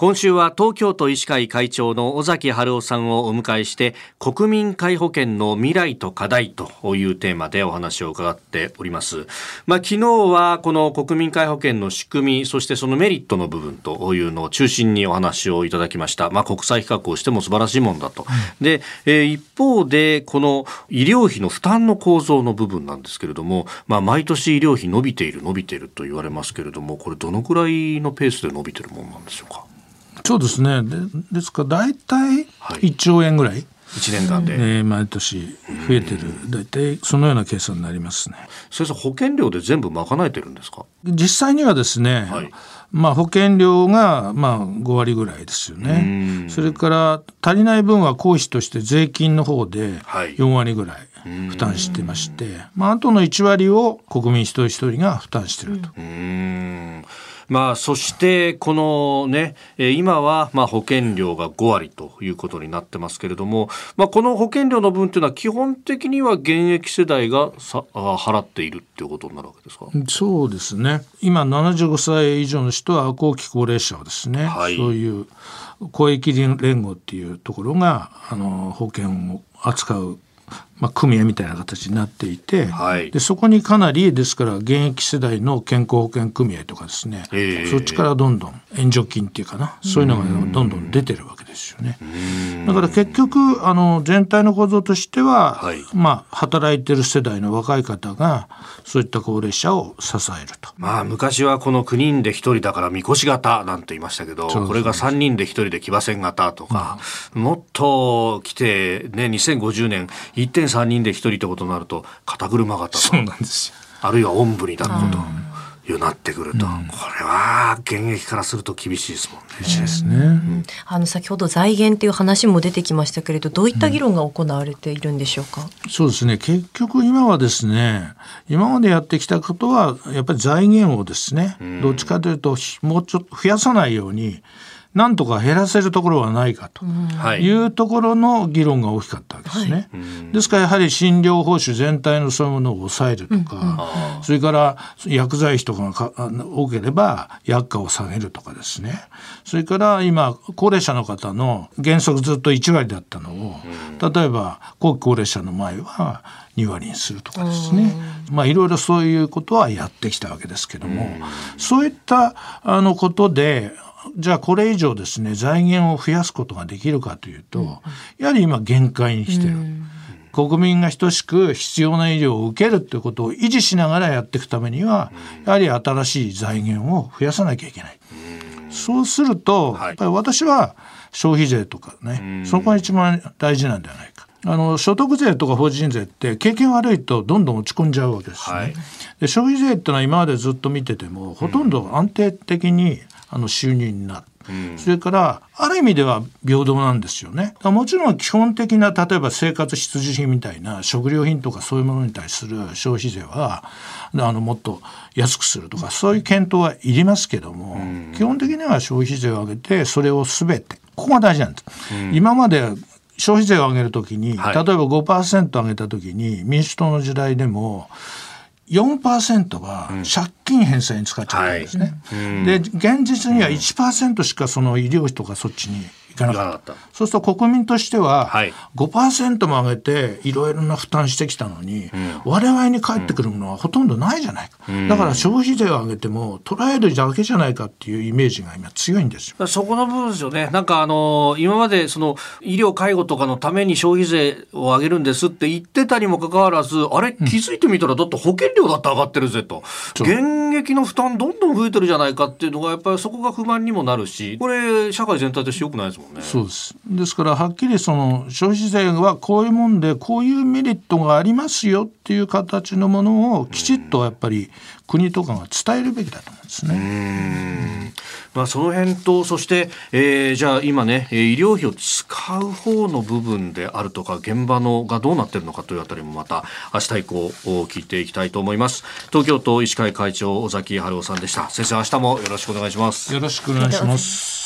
今週は東京都医師会会長の尾崎春夫さんをお迎えして国民皆保険の未来と課題というテーマでお話を伺っております。まあ、昨日はこの国民皆保険の仕組みそしてそのメリットの部分というのを中心にお話をいただきました。まあ、国際比較をしても素晴らしいものだと。で、えー、一方でこの医療費の負担の構造の部分なんですけれども、まあ、毎年医療費伸びている伸びていると言われますけれどもこれどのくらいのペースで伸びているものなんでしょうか？そうですね。でですから大体1兆円ぐらい、はい1年間で、えー、毎年増えてる。大体そのような計算になりますね。先生保険料で全部賄えてるんですか？実際にはですね、はい、まあ、保険料がまあ5割ぐらいですよね。それから足りない分は公費として税金の方で4割ぐらい負担してまして、まあ、あとの1割を国民一人一人が負担してると。まあ、そしてこのね、今はまあ保険料が5割ということになってますけれども、まあ、この保険料の分というのは基本的には現役世代がさ払っているっていうことになるわけですか？そうですね。今75歳以上の人は後期高齢者はですね、はい、そういう公益連合っていうところがあの保険を扱うまあ、組合みたいな形になっていて、はい、でそこにかなりですから現役世代の健康保険組合とかですね、えー、そっちからどんどん援助金っていうかなそういうのがどんどん出てるわけですよね。だから結局あの全体の構造としては、はい、まあ、働いてる世代の若い方がそういった高齢者を支えると。まあ、昔はこの9人で1人だからみこし型なんて言いましたけどこれが3人で1人で騎馬戦型とか、うん、もっと来て、ね、2050年1.3人で1人ってことになると肩車型そうなんですよ。あるいはおんぶに抱くこと。いうなってくると、うん、これは現役からすると厳しいですもんね。ですね、うん、あの先ほど財源っていう話も出てきましたけれどどういった議論が行われているんでしょうか、うん、そうですね。結局今はですね今までやってきたことはやっぱり財源をですね、どっちかというともうちょっと増やさないようになんとか減らせるところはないかとい。うところの議論が大きかったわけですね。はい、ですからやはり診療報酬全体のそういうものを抑えるとか、うん、それから薬剤費とかが多ければ薬価を下げるとかですね。それから今高齢者の方の原則ずっと1割だったのを、例えば後期高齢者の前は2割にするとかですね、まあ、いろいろそういうことはやってきたわけですけども、そういったあのことでじゃあこれ以上ですね財源を増やすことができるかというと、うん、やはり今限界に来てる。うん国民が等しく必要な医療を受けるということを維持しながらやっていくためには、やはり新しい財源を増やさなきゃいけない。そうすると、やっぱり私は消費税とかね、そこが一番大事なんではないか。あの所得税とか法人税って経験悪いとどんどん落ち込んじゃうわけですね。はい、で消費税っていうのは今までずっと見ててもほとんど安定的にあの収入になる。うん、それからある意味では平等なんですよね。もちろん基本的な例えば生活必需品みたいな食料品とかそういうものに対する消費税はあのもっと安くするとかそういう検討はいりますけども、うん、基本的には消費税を上げてそれを全てここが大事なんです、うん、今まで消費税を上げるときに、はい、例えば5%上げたときに民主党の時代でも4%は借金返済に使っちゃったんですね。はい、で現実には1%しかその医療費とかそっちにいかなかった。そうすると国民としては5%も上げていろいろな負担してきたのに、うん、我々に返ってくるものはほとんどないじゃないか、うん、だから消費税を上げても捉えるだけじゃないかっていうイメージが今強いんですよ。そこの部分ですよね。なんかあの今までその医療介護とかのために消費税を上げるんですって言ってたにもかかわらずあれ？気づいてみたらだって保険料だって上がってるぜと、う。ん、現役の負担どんどん増えてるじゃないかっていうのがやっぱりそこが不満にもなるしこれ社会全体としてよくないですもんね。そうです。ですからはっきりその消費税はこういうもんでこういうメリットがありますよっていう形のものをきちっとやっぱり国とかが伝えるべきだと思うんですね。まあ、その辺とそして、えー、じゃあ今ね医療費を使う方の部分であるとか現場のがどうなってるのかというあたりもまた明日以降聞いていきたいと思います。東京都医師会会長尾崎春夫さんでした。先生明日もよろしくお願いします。よろしくお願いします